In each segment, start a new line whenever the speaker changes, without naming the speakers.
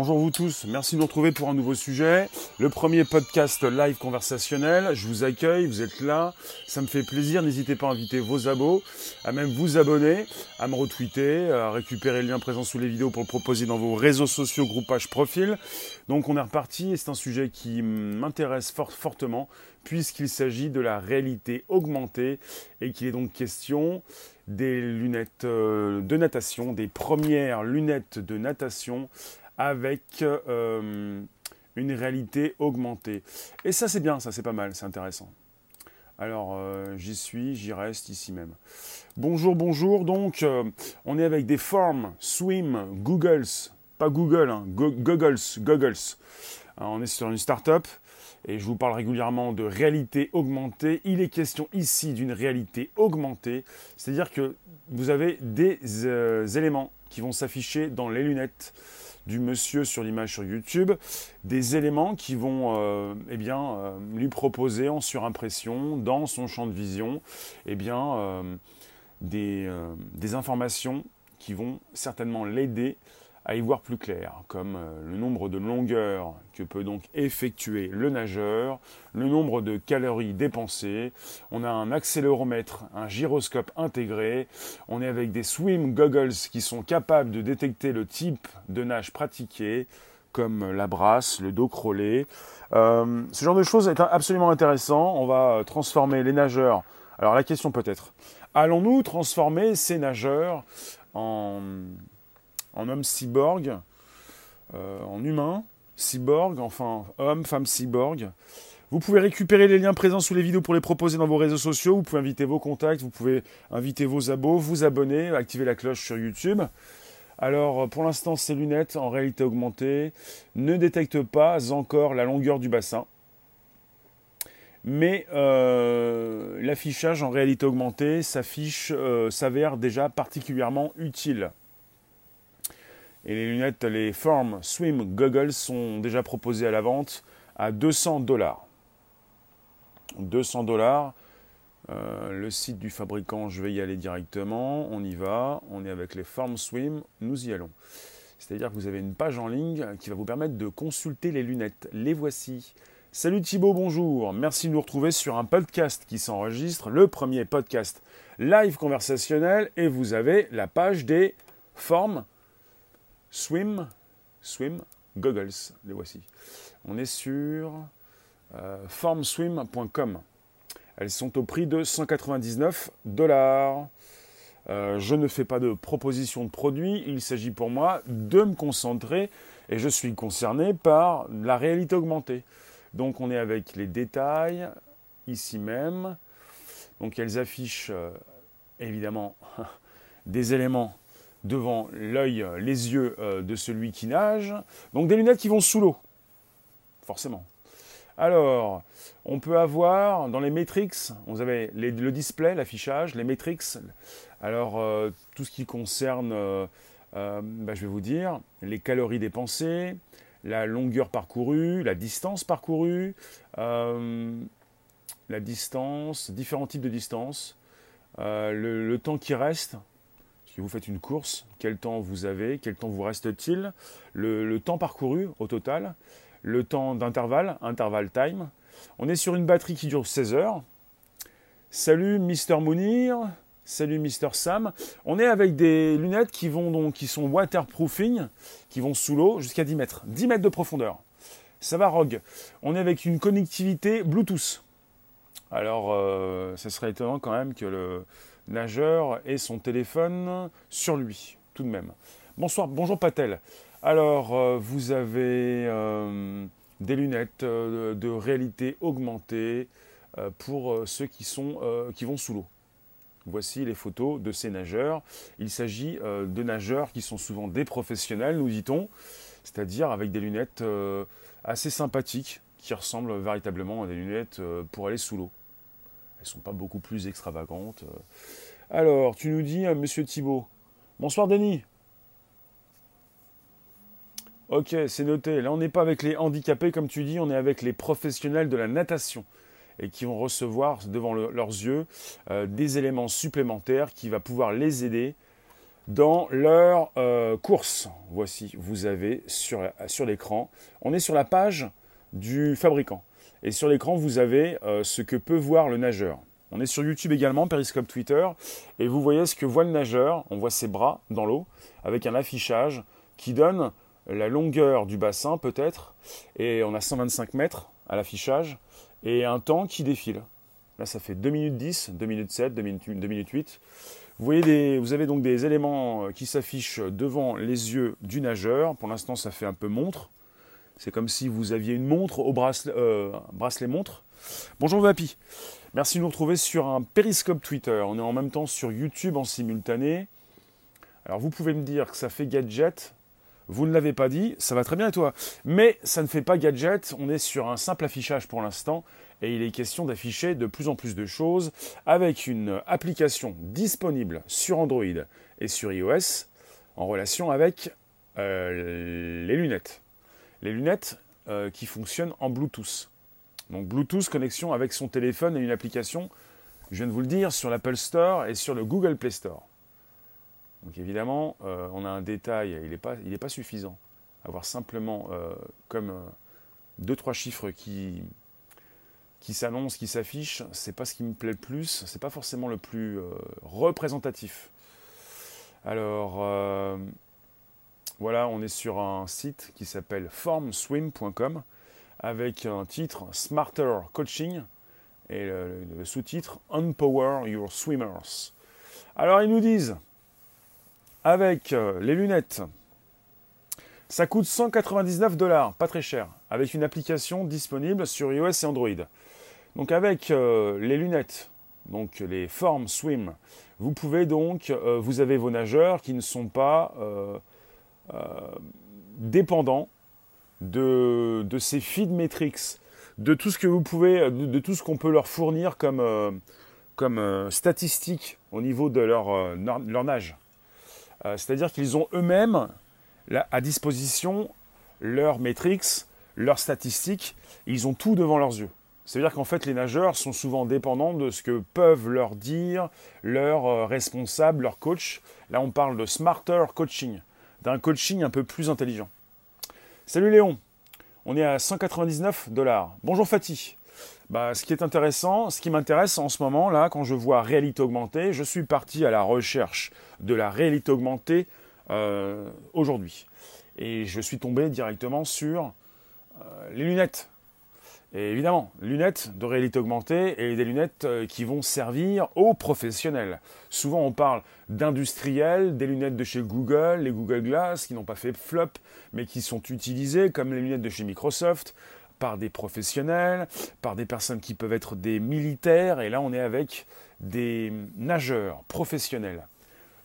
Bonjour vous tous, merci de nous retrouver pour un nouveau sujet. Le premier podcast live conversationnel. Je vous accueille, vous êtes là, ça me fait plaisir. N'hésitez pas à inviter vos abos, à même vous abonner, à me retweeter, à récupérer le lien présent sous les vidéos pour le proposer dans vos réseaux sociaux, groupages, profil. Donc on est reparti et c'est un sujet qui m'intéresse fortement puisqu'il s'agit de la réalité augmentée et qu'il est donc question des lunettes euh, de natation, des premières lunettes de natation avec euh, une réalité augmentée. Et ça c'est bien, ça c'est pas mal, c'est intéressant. Alors euh, j'y suis, j'y reste ici même. Bonjour, bonjour, donc euh, on est avec des formes Swim, Googles, pas Google, hein, Googles, Googles. on est sur une start-up et je vous parle régulièrement de réalité augmentée. Il est question ici d'une réalité augmentée, c'est-à-dire que vous avez des éléments qui vont s'afficher dans les lunettes du monsieur sur l'image sur YouTube, des éléments qui vont euh, eh bien, euh, lui proposer en surimpression, dans son champ de vision, eh bien, euh, des, des informations qui vont certainement l'aider à y voir plus clair, comme euh, le nombre de longueurs que peut donc effectuer le nageur, le nombre de calories dépensées, on a un accéléromètre, un gyroscope intégré, on est avec des swim goggles qui sont capables de détecter le type de nage pratiqué, comme la brasse, le dos crawlé. Euh, ce genre de choses est absolument intéressant. On va transformer les nageurs. Alors la question peut-être, allons-nous transformer ces nageurs en en homme cyborg, euh, en humain, cyborg, enfin homme, femme cyborg. Vous pouvez récupérer les liens présents sous les vidéos pour les proposer dans vos réseaux sociaux. Vous pouvez inviter vos contacts, vous pouvez inviter vos abos, vous abonner, activer la cloche sur YouTube. Alors pour l'instant, ces lunettes en réalité augmentée ne détectent pas encore la longueur du bassin. Mais euh, l'affichage en réalité augmentée s'affiche, euh, s'avère déjà particulièrement utile. Et les lunettes, les Form Swim Goggles sont déjà proposées à la vente à 200 dollars. 200 dollars. Euh, le site du fabricant, je vais y aller directement. On y va. On est avec les Form Swim. Nous y allons. C'est-à-dire que vous avez une page en ligne qui va vous permettre de consulter les lunettes. Les voici. Salut Thibaut, bonjour. Merci de nous retrouver sur un podcast qui s'enregistre, le premier podcast live conversationnel. Et vous avez la page des formes Swim, Swim, Goggles, les voici. On est sur euh, formswim.com. Elles sont au prix de 199 dollars. Euh, je ne fais pas de proposition de produit, il s'agit pour moi de me concentrer et je suis concerné par la réalité augmentée. Donc on est avec les détails ici même. Donc elles affichent euh, évidemment des éléments devant l'œil, les yeux euh, de celui qui nage. Donc des lunettes qui vont sous l'eau, forcément. Alors, on peut avoir dans les métriques, vous avez le display, l'affichage, les métriques. Alors, euh, tout ce qui concerne, euh, bah, je vais vous dire, les calories dépensées, la longueur parcourue, la distance parcourue, la distance, différents types de distance, le, temps qui reste, vous faites une course, quel temps vous avez, quel temps vous reste-t-il, le, temps parcouru au total, le temps d'intervalle, interval time. On est sur une batterie qui dure 16 heures. Salut Mister Mounir, salut Mister Sam. On est avec des lunettes qui vont donc qui sont waterproofing, qui vont sous l'eau jusqu'à 10 mètres, 10 mètres de profondeur. Ça va Rogue? On est avec une connectivité Bluetooth. Alors, euh, ce serait étonnant quand même que le, nageur et son téléphone sur lui, tout de même. Bonsoir, bonjour Patel. Alors, euh, vous avez euh, des lunettes euh, de réalité augmentée pour ceux qui, sont, qui vont sous l'eau. Voici les photos de ces nageurs. Il s'agit de nageurs qui sont souvent des professionnels, nous dit-on, c'est-à-dire avec des lunettes assez sympathiques qui ressemblent véritablement à des lunettes pour aller sous l'eau. Elles sont pas beaucoup plus extravagantes. Alors, tu nous dis, M. Monsieur Thibault. Bonsoir, Denis. Ok, c'est noté. Là, on n'est pas avec les handicapés, comme tu dis, on est avec les professionnels de la natation et qui vont recevoir devant leurs yeux euh, des éléments supplémentaires qui va pouvoir les aider dans leur euh, course. Voici, vous avez sur l'écran, on est sur la page du fabricant. Et sur l'écran, vous avez euh, ce que peut voir le nageur. On est sur YouTube également, Periscope Twitter, et vous voyez ce que voit le nageur. On voit ses bras dans l'eau, avec un affichage qui donne la longueur du bassin peut-être, et on a 125 mètres à l'affichage, et un temps qui défile. Là, ça fait 2 minutes 10, 2 minutes 7, 2 minutes, 8. Vous, voyez vous avez donc des éléments euh, qui s'affichent devant les yeux du nageur. Pour l'instant, ça fait un peu montre. C'est comme si vous aviez une montre au bracelet, euh, bracelet montre. Bonjour Vapi. Merci de nous retrouver sur un périscope Twitter. On est en même temps sur YouTube en simultané. Alors vous pouvez me dire que ça fait gadget. Vous ne l'avez pas dit, ça va très bien et toi? Mais ça ne fait pas gadget, on est sur un simple affichage pour l'instant et il est question d'afficher de plus en plus de choses avec une application disponible sur Android et sur iOS en relation avec euh, les lunettes. Les lunettes euh, qui fonctionnent en Bluetooth. Donc Bluetooth, connexion avec son téléphone et une application, je viens de vous le dire, sur l'Apple Store et sur le Google Play Store. Donc évidemment, euh, on a un détail, il n'est pas, suffisant. Avoir simplement comme deux, trois chiffres qui, qui s'annonce, qui s'affiche, c'est pas ce qui me plaît le plus, c'est pas forcément le plus euh, représentatif. Alors euh, voilà, on est sur un site qui s'appelle formswim.com avec un titre Smarter Coaching et le, sous-titre Unpower Your Swimmers. Alors ils nous disent avec euh, les lunettes, ça coûte 199 dollars, pas très cher, avec une application disponible sur iOS et Android. Donc avec euh, les lunettes, donc les formes swim, vous pouvez donc, euh, vous avez vos nageurs qui ne sont pas dépendants de, ces feed metrics, de tout ce que vous pouvez, de, tout ce qu'on peut leur fournir comme, comme statistiques au niveau de leur, leur nage. C'est-à-dire qu'ils ont eux-mêmes à disposition leurs metrics, leurs statistiques, ils ont tout devant leurs yeux. C'est-à-dire qu'en fait, les nageurs sont souvent dépendants de ce que peuvent leur dire leurs euh, responsables, leurs coachs. Là, on parle de smarter coaching, d'un coaching un peu plus intelligent. Salut Léon, on est à 199 dollars. Bonjour Fatih. Bah, ce qui est intéressant, ce qui m'intéresse en ce moment, là, quand je vois réalité augmentée, je suis parti à la recherche de la réalité augmentée euh, aujourd'hui. Et je suis tombé directement sur euh, les lunettes et évidemment, lunettes de réalité augmentée et des lunettes euh, qui vont servir aux professionnels. Souvent, on parle d'industriels, des lunettes de chez Google, les Google Glass, qui n'ont pas fait flop, mais qui sont utilisées comme les lunettes de chez Microsoft par des professionnels, par des personnes qui peuvent être des militaires, et là, on est avec des nageurs professionnels.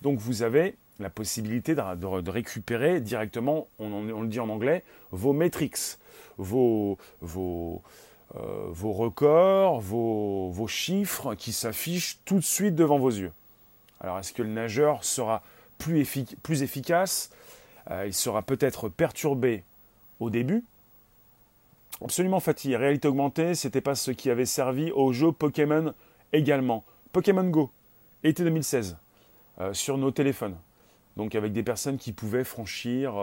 Donc, vous avez la possibilité de, récupérer directement, on, le dit en anglais, vos metrics vos, vos, euh, vos records, vos, chiffres qui s'affichent tout de suite devant vos yeux. Alors est-ce que le nageur sera plus, plus efficace euh, Il sera peut-être perturbé au début? Absolument fatigué. Réalité augmentée, c'était pas ce qui avait servi au jeu Pokémon également. Pokémon Go, été 2016, euh, sur nos téléphones. Donc avec des personnes qui pouvaient franchir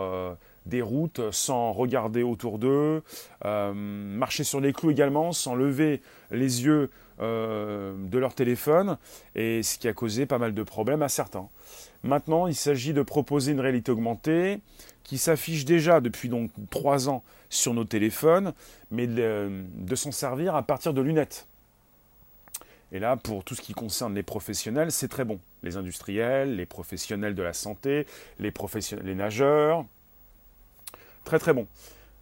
des routes sans regarder autour d'eux, euh, marcher sur les clous également sans lever les yeux euh, de leur téléphone, et ce qui a causé pas mal de problèmes à certains. Maintenant, il s'agit de proposer une réalité augmentée qui s'affiche déjà depuis donc trois ans sur nos téléphones, mais de s'en servir à partir de lunettes. Et là, pour tout ce qui concerne les professionnels, c'est très bon. Les industriels, les professionnels de la santé, les, professionnels, les nageurs, Très très bon.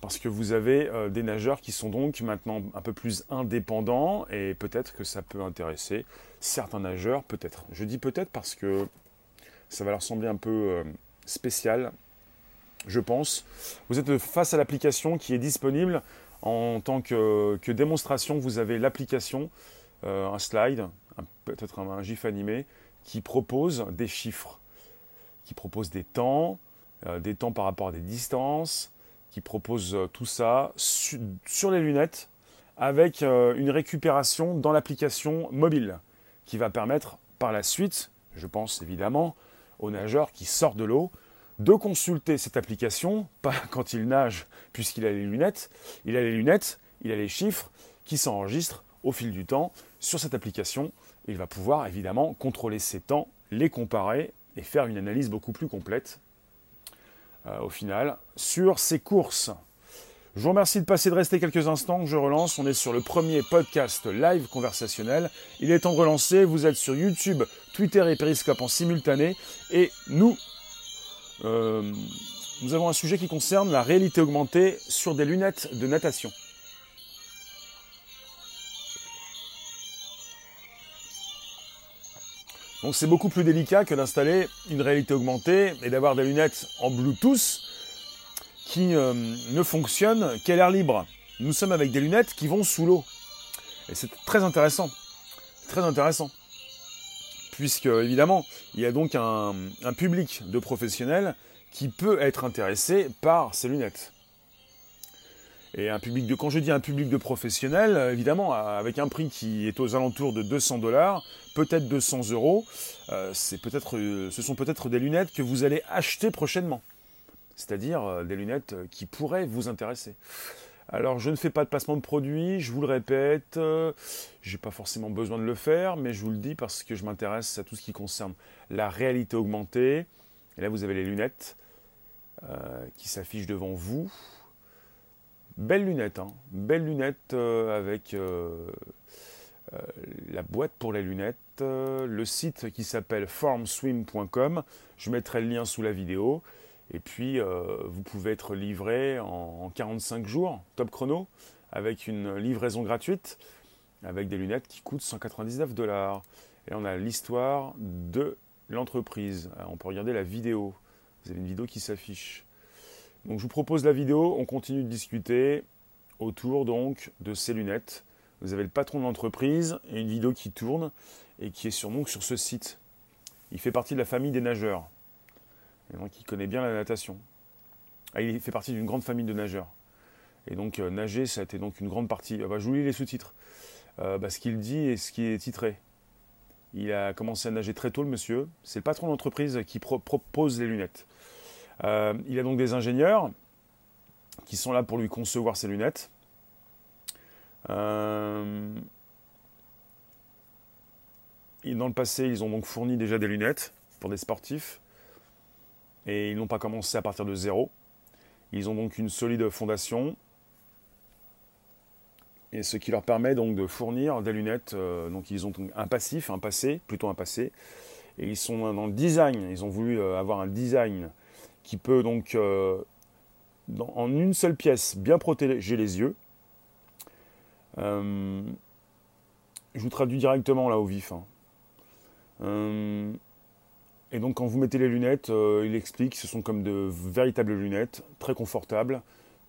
Parce que vous avez euh, des nageurs qui sont donc maintenant un peu plus indépendants et peut-être que ça peut intéresser certains nageurs, peut-être. Je dis peut-être parce que ça va leur sembler un peu euh, spécial, je pense. Vous êtes face à l'application qui est disponible en tant que, démonstration. Vous avez l'application, euh, un slide, peut-être un, GIF animé, qui propose des chiffres, qui propose des temps, euh, des temps par rapport à des distances, qui propose euh, tout ça sur les lunettes avec une récupération dans l'application mobile qui va permettre par la suite, je pense évidemment, au nageur qui sort de l'eau de consulter cette application, pas quand il nage puisqu'il a les lunettes, il a les lunettes, il a les chiffres qui s'enregistrent au fil du temps sur cette application. Il va pouvoir évidemment contrôler ses temps, les comparer et faire une analyse beaucoup plus complète euh, au final sur ses courses. Je vous remercie de passer de rester quelques instants. Je relance. On est sur le premier podcast live conversationnel. Il est temps de relancer. Vous êtes sur YouTube, Twitter et Periscope en simultané. Et nous, euh, nous avons un sujet qui concerne la réalité augmentée sur des lunettes de natation. Donc c'est beaucoup plus délicat que d'installer une réalité augmentée et d'avoir des lunettes en Bluetooth qui euh, ne fonctionnent qu'à l'air libre. Nous sommes avec des lunettes qui vont sous l'eau. Et c'est très intéressant. Très intéressant. Puisque, évidemment, il y a donc un, un public de professionnels qui peut être intéressé par ces lunettes. Et un public de, quand je dis un public de professionnels, évidemment, avec un prix qui est aux alentours de 200 dollars, peut-être 200 euros, euh, euh, ce sont peut-être des lunettes que vous allez acheter prochainement c'est-à-dire euh, des lunettes euh, qui pourraient vous intéresser. Alors je ne fais pas de placement de produits, je vous le répète, euh, n'ai pas forcément besoin de le faire, mais je vous le dis parce que je m'intéresse à tout ce qui concerne la réalité augmentée. Et là vous avez les lunettes qui s'affichent devant vous. Belles lunettes, hein belles lunettes avec la boîte pour les lunettes, le site qui s'appelle formswim.com. Je mettrai le lien sous la vidéo. Et puis, euh, vous pouvez être livré en, 45 jours, top chrono, avec une livraison gratuite, avec des lunettes qui coûtent 199 dollars. Et on a l'histoire de l'entreprise. On peut regarder la vidéo. Vous avez une vidéo qui s'affiche. Donc je vous propose la vidéo, on continue de discuter autour donc de ces lunettes. Vous avez le patron de l'entreprise et une vidéo qui tourne et qui est sur, donc sur ce site. Il fait partie de la famille des nageurs. Et donc il connaît bien la natation. Ah, il fait partie d'une grande famille de nageurs. Et donc euh, nager, ça a été donc une grande partie. Ah bah, je vous lis les sous-titres. Euh, bah, ce qu'il dit et ce qui est titré. Il a commencé à nager très tôt, le monsieur. C'est le patron d'entreprise qui propose les lunettes. Euh, il a donc des ingénieurs qui sont là pour lui concevoir ses lunettes. Et dans le passé, ils ont donc fourni déjà des lunettes pour des sportifs et ils n'ont pas commencé à partir de zéro. Ils ont donc une solide fondation et ce qui leur permet donc de fournir des lunettes. Euh, donc ils ont un passif, un passé, plutôt un passé, et ils sont dans le design. Ils ont voulu euh, avoir un design qui peut donc euh, en une seule pièce bien protéger les yeux. je vous traduis directement là au vif. Hein. Et donc quand vous mettez les lunettes, euh, il explique que ce sont comme de véritables lunettes, très confortables,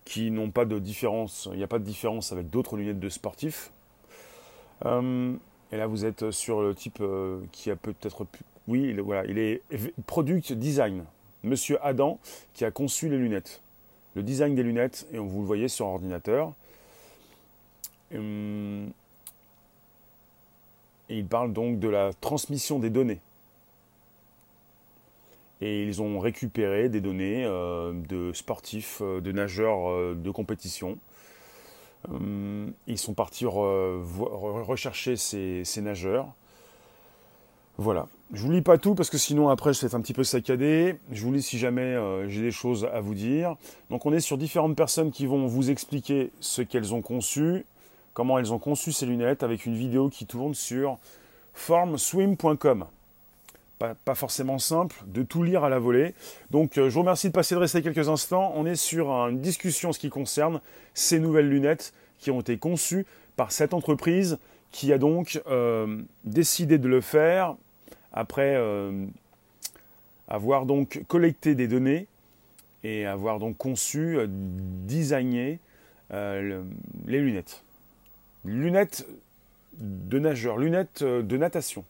qui n'ont pas de différence, il n'y a pas de différence avec d'autres lunettes de sportifs. Euh, et là vous êtes sur le type euh, qui a peut-être... Oui, voilà, il est Product Design. Monsieur Adam qui a conçu les lunettes. Le design des lunettes, et vous le voyez sur ordinateur. et il parle donc de la transmission des données et ils ont récupéré des données euh, de sportifs, euh, de nageurs euh, de compétition. ils sont partis rechercher ces, nageurs. Voilà. Je vous lis pas tout parce que sinon après je vais être un petit peu saccadé. Je vous lis si jamais j'ai des choses à vous dire. Donc on est sur différentes personnes qui vont vous expliquer ce qu'elles ont conçu, comment elles ont conçu ces lunettes avec une vidéo qui tourne sur formswim.com pas, forcément simple de tout lire à la volée. Donc euh, je vous remercie de passer de rester quelques instants. On est sur une discussion en ce qui concerne ces nouvelles lunettes qui ont été conçues par cette entreprise qui a donc euh, décidé de le faire après euh, avoir donc collecté des données et avoir donc conçu, designé les lunettes. Lunettes de nageur, lunettes de natation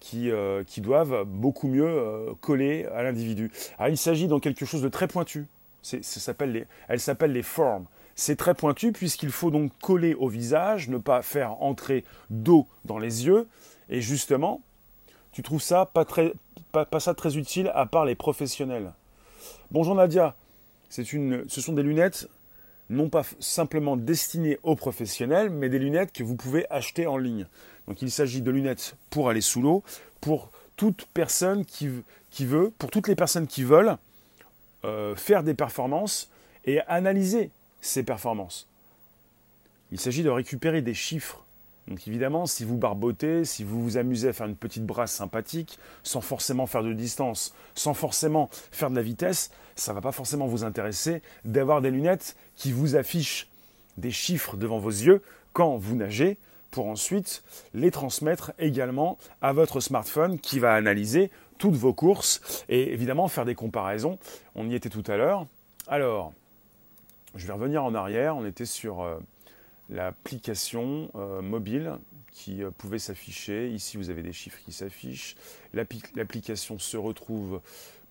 qui, euh, qui doivent beaucoup mieux euh, coller à l'individu. Alors il s'agit dans quelque chose de très pointu. Ça s'appelle les, elle s'appelle les formes. C'est très pointu puisqu'il faut donc coller au visage, ne pas faire entrer d'eau dans les yeux. Et justement, tu trouves ça pas très, pas, pas ça très utile à part les professionnels? Bonjour Nadia, une, ce sont des lunettes non pas simplement destinées aux professionnels, mais des lunettes que vous pouvez acheter en ligne. Donc il s'agit de lunettes pour aller sous l'eau, pour toute personne qui, qui, veut, pour toutes les personnes qui veulent euh, faire des performances et analyser ces performances. Il s'agit de récupérer des chiffres. Donc évidemment, si vous barbotez, si vous vous amusez à faire une petite brasse sympathique, sans forcément faire de distance, sans forcément faire de la vitesse, ça ne va pas forcément vous intéresser d'avoir des lunettes qui vous affichent des chiffres devant vos yeux quand vous nagez, pour ensuite les transmettre également à votre smartphone qui va analyser toutes vos courses et évidemment faire des comparaisons. On y était tout à l'heure. Alors, je vais revenir en arrière. On était sur euh, l'application euh, mobile qui euh, pouvait s'afficher. Ici, vous avez des chiffres qui s'affichent. L'application se retrouve.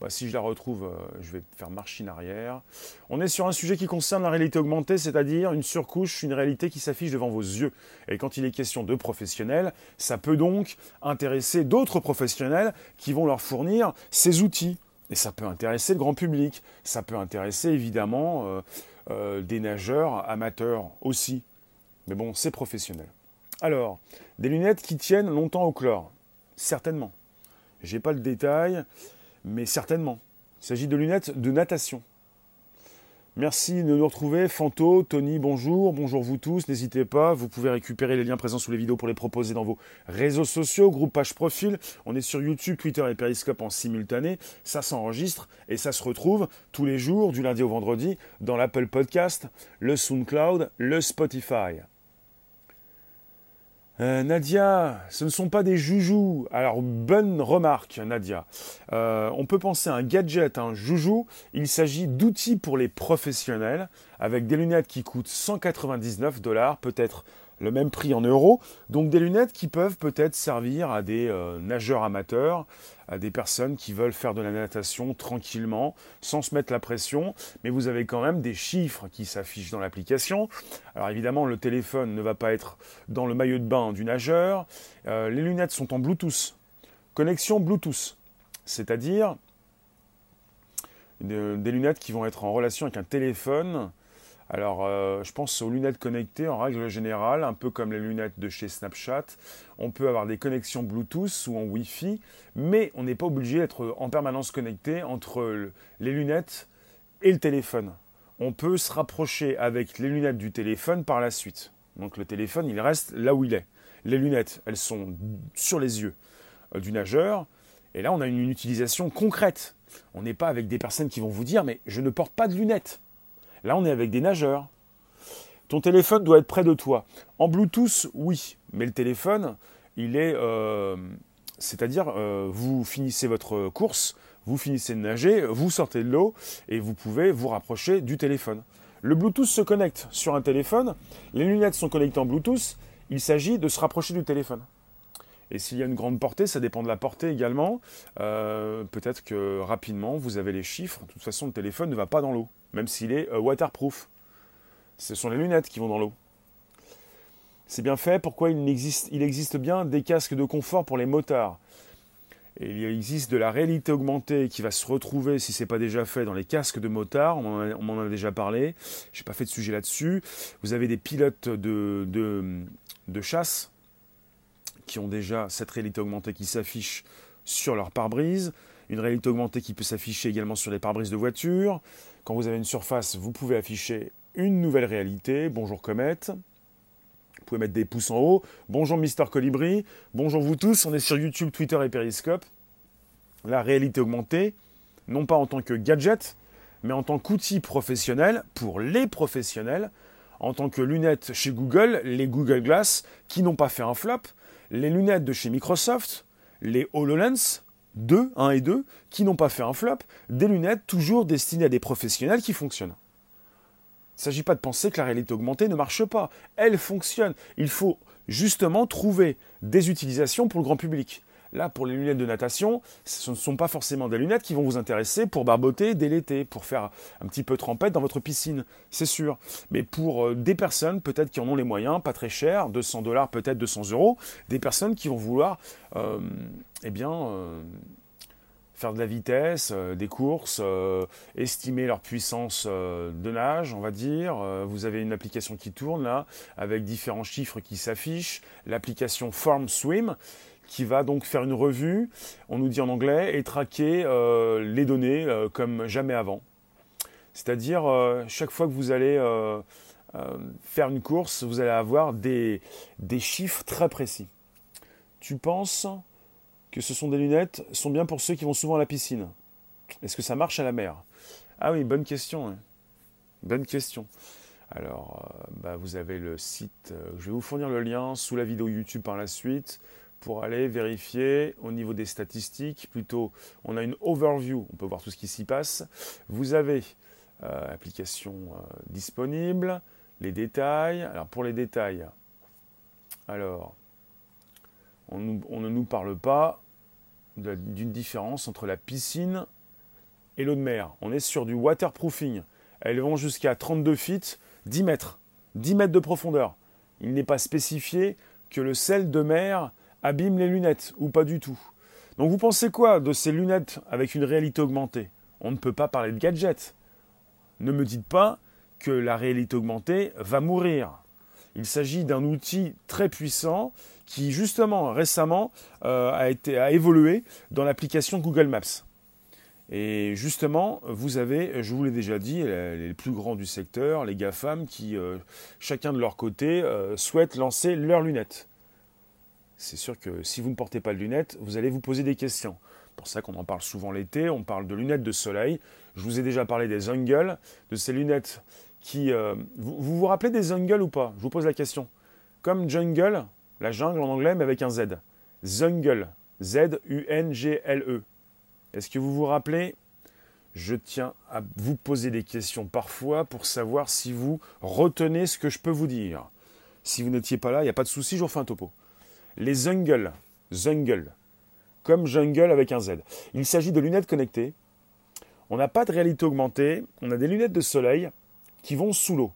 Bah, si je la retrouve, je vais faire marche in arrière. On est sur un sujet qui concerne la réalité augmentée, c'est-à-dire une surcouche, une réalité qui s'affiche devant vos yeux. Et quand il est question de professionnels, ça peut donc intéresser d'autres professionnels qui vont leur fournir ces outils. Et ça peut intéresser le grand public. Ça peut intéresser évidemment des nageurs amateurs aussi. Mais bon, c'est professionnel. Alors, des lunettes qui tiennent longtemps au chlore Certainement. Je n'ai pas le détail, mais certainement. Il s'agit de lunettes de natation. Merci de nous retrouver. Fanto, Tony, bonjour. Bonjour vous tous. N'hésitez pas. Vous pouvez récupérer les liens présents sous les vidéos pour les proposer dans vos réseaux sociaux, groupe, page, profil. On est sur YouTube, Twitter et Periscope en simultané. Ça s'enregistre et ça se retrouve tous les jours, du lundi au vendredi, dans l'Apple Podcast, le SoundCloud, le Spotify. Euh, Nadia, ce ne sont pas des joujoux. Alors, bonne remarque, Nadia. Euh, on peut penser à un gadget, un joujou. Il s'agit d'outils pour les professionnels, avec des lunettes qui coûtent 199 dollars, peut-être le même prix en euros. Donc des lunettes qui peuvent peut-être servir à des euh, nageurs amateurs, à des personnes qui veulent faire de la natation tranquillement, sans se mettre la pression, mais vous avez quand même des chiffres qui s'affichent dans l'application. Alors évidemment, le téléphone ne va pas être dans le maillot de bain du nageur. Euh, les lunettes sont en Bluetooth, connexion Bluetooth, c'est-à-dire des lunettes qui vont être en relation avec un téléphone alors, euh, je pense aux lunettes connectées en règle générale, un peu comme les lunettes de chez Snapchat. On peut avoir des connexions Bluetooth ou en Wi-Fi, mais on n'est pas obligé d'être en permanence connecté entre les lunettes et le téléphone. On peut se rapprocher avec les lunettes du téléphone par la suite. Donc le téléphone, il reste là où il est. Les lunettes, elles sont sur les yeux euh, du nageur. Et là, on a une utilisation concrète. On n'est pas avec des personnes qui vont vous dire, mais je ne porte pas de lunettes. Là, on est avec des nageurs. Ton téléphone doit être près de toi. En Bluetooth, oui, mais le téléphone, il est... Euh, c'est-à-dire, euh, vous finissez votre course, vous finissez de nager, vous sortez de l'eau et vous pouvez vous rapprocher du téléphone. Le Bluetooth se connecte sur un téléphone, les lunettes sont connectées en Bluetooth, il s'agit de se rapprocher du téléphone. Et s'il y a une grande portée, ça dépend de la portée également. Euh, peut-être que rapidement, vous avez les chiffres. De toute façon, le téléphone ne va pas dans l'eau, même s'il est euh, waterproof. Ce sont les lunettes qui vont dans l'eau. C'est bien fait. Pourquoi il existe, bien des casques de confort pour les motards? Il existe de la réalité augmentée qui va se retrouver, si ce n'est pas déjà fait, dans les casques de motards. On m'en a, déjà parlé. Je n'ai pas fait de sujet là-dessus. Vous avez des pilotes de chasse qui ont déjà cette réalité augmentée qui s'affiche sur leur pare-brise, une réalité augmentée qui peut s'afficher également sur les pare-brises de voiture. Quand vous avez une surface, vous pouvez afficher une nouvelle réalité. Bonjour Comète. Vous pouvez mettre des pouces en haut. Bonjour Mister Colibri. Bonjour vous tous. On est sur YouTube, Twitter et Periscope. La réalité augmentée, non pas en tant que gadget, mais en tant qu'outil professionnel pour les professionnels, en tant que lunettes chez Google, les Google Glass, qui n'ont pas fait un flop, les lunettes de chez Microsoft, les HoloLens 2, 1 et 2, qui n'ont pas fait un flop, des lunettes toujours destinées à des professionnels qui fonctionnent. Il ne s'agit pas de penser que la réalité augmentée ne marche pas. Elle fonctionne. Il faut justement trouver des utilisations pour le grand public. Là, pour les lunettes de natation, ce ne sont pas forcément des lunettes qui vont vous intéresser pour barboter dès l'été, pour faire un petit peu trempette dans votre piscine, c'est sûr. Mais pour euh, des personnes, peut-être qui en ont les moyens, pas très cher, 200 dollars, peut-être 200 euros, des personnes qui vont vouloir, euh, eh bien, euh, faire de la vitesse, des courses, estimer leur puissance de nage, on va dire. vous avez une application qui tourne là, avec différents chiffres qui s'affichent. L'application Form Swim, qui va donc faire une revue, on nous dit en anglais, et traquer les données comme jamais avant. C'est-à-dire, chaque fois que vous allez faire une course, vous allez avoir des, des chiffres très précis. Tu penses que ce sont des lunettes sont bien pour ceux qui vont souvent à la piscine. Est-ce que ça marche à la mer? Ah oui, bonne question. Hein. Bonne question. Alors, euh, bah, vous avez le site, euh, je vais vous fournir le lien sous la vidéo YouTube par la suite pour aller vérifier au niveau des statistiques. Plutôt, on a une overview, on peut voir tout ce qui s'y passe. Vous avez euh, application disponible, les détails. Alors, pour les détails, alors, on ne nous parle pas d'une différence entre la piscine et l'eau de mer. On est sur du waterproofing. Elles vont jusqu'à 32 feet, 10 mètres. 10 mètres de profondeur. Il n'est pas spécifié que le sel de mer abîme les lunettes, ou pas du tout. Donc vous pensez quoi de ces lunettes avec une réalité augmentée? On ne peut pas parler de gadgets. Ne me dites pas que la réalité augmentée va mourir. Il s'agit d'un outil très puissant qui justement récemment euh, a, été, a évolué dans l'application Google Maps. Et justement, vous avez, je vous l'ai déjà dit, les plus grands du secteur, les GAFAM, qui, euh, chacun de leur côté, euh, souhaitent lancer leurs lunettes. C'est sûr que si vous ne portez pas de lunettes, vous allez vous poser des questions. pour ça qu'on en parle souvent l'été, on parle de lunettes de soleil. Je vous ai déjà parlé des Zungle, de ces lunettes qui... vous, vous, vous rappelez des Zungle ou pas? Je vous pose la question. Comme Jungle, la jungle en anglais, mais avec un Z. Zungle. Z-U-N-G-L-E. Est-ce que vous vous rappelez? Je tiens à vous poser des questions parfois pour savoir si vous retenez ce que je peux vous dire. Si vous n'étiez pas là, il n'y a pas de souci, je vous refais un topo. Les Zungle. Zungle. Comme jungle avec un Z. Il s'agit de lunettes connectées. On n'a pas de réalité augmentée. On a des lunettes de soleil qui vont sous l'eau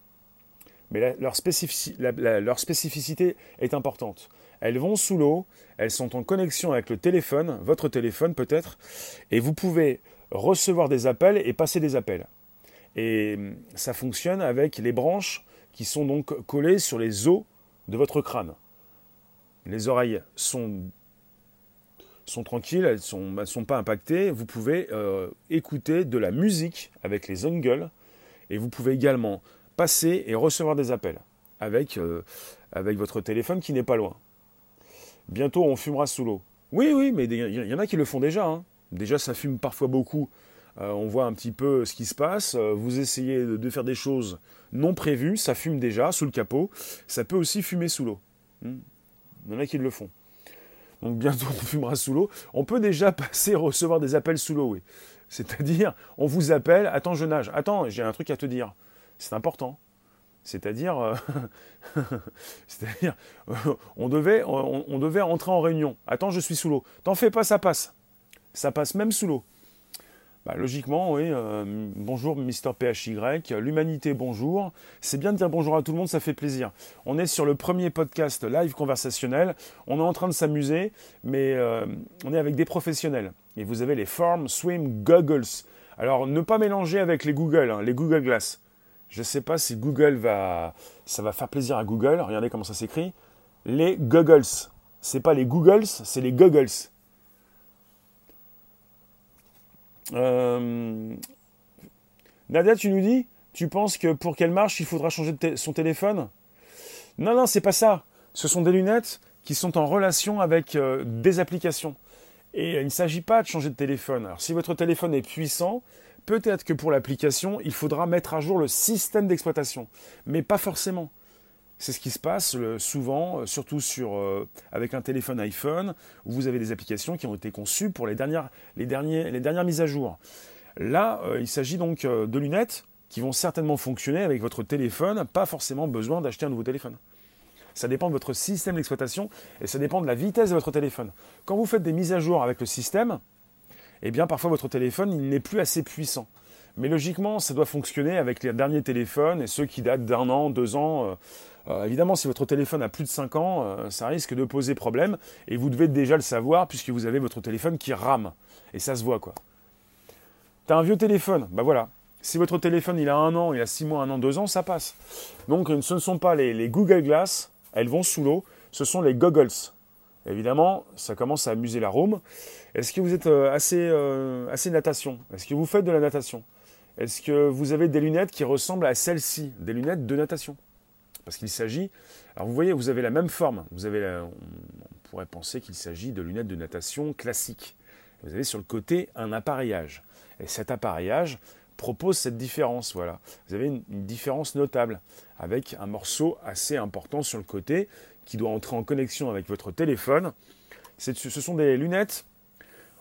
mais leur, spécificité est importante. Elles vont sous l'eau, elles sont en connexion avec le téléphone, votre téléphone peut-être, et vous pouvez recevoir des appels et passer des appels. Et hum, ça fonctionne avec les branches qui sont donc collées sur les os de votre crâne. Les oreilles sont, tranquilles, elles ne sont, pas impactées. Vous pouvez euh, écouter de la musique avec les ongles et vous pouvez également passer et recevoir des appels avec, euh, votre téléphone qui n'est pas loin. Bientôt, on fumera sous l'eau. Oui, oui, mais il y en a qui le font déjà. Hein. Déjà, ça fume parfois beaucoup. Euh, on voit un petit peu ce qui se passe. Vous essayez de, faire des choses non prévues, ça fume déjà sous le capot. Ça peut aussi fumer sous l'eau. Il y en a qui le font. Donc bientôt on fumera sous l'eau. On peut déjà passer recevoir des appels sous l'eau, oui. C'est-à-dire, on vous appelle, attends, je nage. Attends, j'ai un truc à te dire. C'est important. C'est-à-dire, euh, c'est-à-dire, on devait, on, devait entrer en réunion. Attends, je suis sous l'eau. T'en fais pas, ça passe. Ça passe même sous l'eau. Bah, logiquement, oui. Euh, bonjour, Mister PHY. L'humanité, bonjour. C'est bien de dire bonjour à tout le monde, ça fait plaisir. On est sur le premier podcast live conversationnel. On est en train de s'amuser, mais euh, on est avec des professionnels. Et vous avez les Form Swim Goggles. Alors, ne pas mélanger avec les Google, hein, les Google Glass. Je ne sais pas si Google va, ça va faire plaisir à Google. Regardez comment ça s'écrit. Les goggles. C'est pas les Googles, c'est les goggles. Euh, Nadia, tu nous dis, tu penses que pour qu'elle marche, il faudra changer son téléphone? Non, non, c'est pas ça. Ce sont des lunettes qui sont en relation avec euh, des applications. Et il ne s'agit pas de changer de téléphone. Alors, si votre téléphone est puissant, Peut-être que pour l'application, il faudra mettre à jour le système d'exploitation, mais pas forcément. C'est ce qui se passe souvent, euh, surtout sur, euh, avec un téléphone iPhone, où vous avez des applications qui ont été conçues pour les dernières, mises à jour. Là, euh, il s'agit donc de lunettes qui vont certainement fonctionner avec votre téléphone, pas forcément besoin d'acheter un nouveau téléphone. Ça dépend de votre système d'exploitation et ça dépend de la vitesse de votre téléphone. Quand vous faites des mises à jour avec le système, eh bien parfois votre téléphone n'est plus assez puissant. Mais logiquement, ça doit fonctionner avec les derniers téléphones et ceux qui datent d'un an, deux ans. Euh, euh, évidemment, si votre téléphone a plus de 5 ans, euh, ça risque de poser problème. Et vous devez déjà le savoir puisque vous avez votre téléphone qui rame. Et ça se voit, quoi. T'as un vieux téléphone, bah voilà. Si votre téléphone il a un an, il a six mois, un an, deux ans, ça passe. Donc ce ne sont pas les, Google Glass, elles vont sous l'eau, ce sont les goggles. Évidemment, ça commence à amuser la room. Est-ce que vous êtes assez, assez natation? Est-ce que vous faites de la natation? Est-ce que vous avez des lunettes qui ressemblent à celles-ci, des lunettes de natation Parce qu'il s'agit, alors vous voyez, vous avez la même forme. Vous avez, on pourrait penser qu'il s'agit de lunettes de natation classiques. Vous avez sur le côté un appareillage. Et cet appareillage propose cette différence. Voilà. Vous avez une, différence notable avec un morceau assez important sur le côté qui doit entrer en connexion avec votre téléphone. Ce sont des lunettes